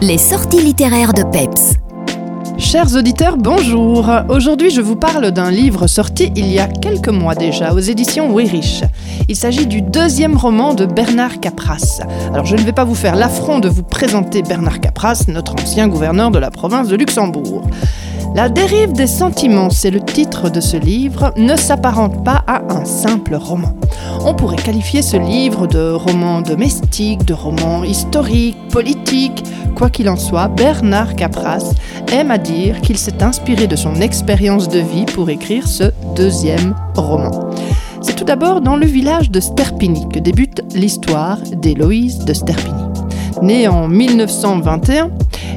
Les sorties littéraires de Peps. Chers auditeurs, bonjour. Aujourd'hui, je vous parle d'un livre sorti il y a quelques mois déjà aux éditions Weyrich. Il s'agit du deuxième roman de Bernard Capras. Alors, je ne vais pas vous faire l'affront de vous présenter Bernard Capras, notre ancien gouverneur de la province de Luxembourg. La dérive des sentiments, c'est le titre de ce livre, ne s'apparente pas à un simple roman. On pourrait qualifier ce livre de roman domestique, de roman historique, politique. Quoi qu'il en soit, Bernard Capras aime à dire qu'il s'est inspiré de son expérience de vie pour écrire ce deuxième roman. C'est tout d'abord dans le village de Sterpini que débute l'histoire d'Héloïse de Sterpini. Née en 1921,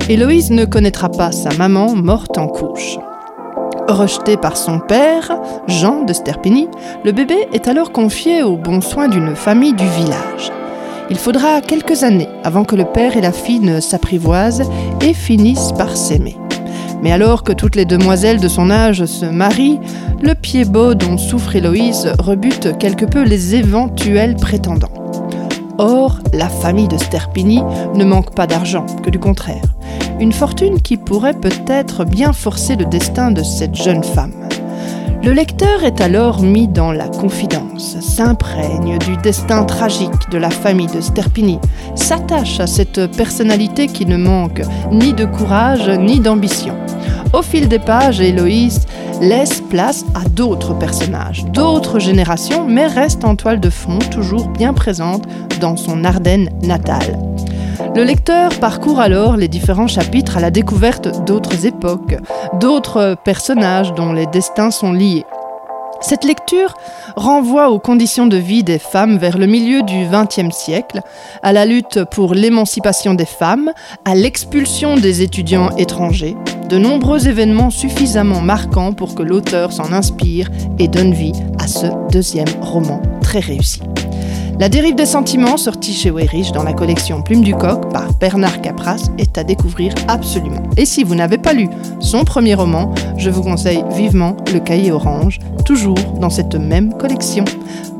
Héloïse ne connaîtra pas sa maman morte en couche. Rejeté par son père, Jean de Sterpini, le bébé est alors confié aux bons soins d'une famille du village. Il faudra quelques années avant que le père et la fille ne s'apprivoisent et finissent par s'aimer. Mais alors que toutes les demoiselles de son âge se marient, le pied beau dont souffre Héloïse rebute quelque peu les éventuels prétendants. Or, la famille de Sterpini ne manque pas d'argent, que du contraire. Une fortune qui pourrait peut-être bien forcer le destin de cette jeune femme. Le lecteur est alors mis dans la confidence, s'imprègne du destin tragique de la famille de Sterpini, s'attache à cette personnalité qui ne manque ni de courage ni d'ambition. Au fil des pages, Héloïse laisse place à d'autres personnages, d'autres générations, mais reste en toile de fond, toujours bien présente dans son Ardenne natale. Le lecteur parcourt alors les différents chapitres à la découverte d'autres époques, d'autres personnages dont les destins sont liés. Cette lecture renvoie aux conditions de vie des femmes vers le milieu du XXe siècle, à la lutte pour l'émancipation des femmes, à l'expulsion des étudiants étrangers, de nombreux événements suffisamment marquants pour que l'auteur s'en inspire et donne vie à ce deuxième roman très réussi. La dérive des sentiments, sorti chez Weyrich dans la collection Plume du Coq par Bernard Capras, est à découvrir absolument. Et si vous n'avez pas lu son premier roman, je vous conseille vivement Le Cahier Orange, toujours dans cette même collection.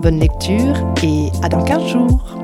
Bonne lecture et à dans 15 jours.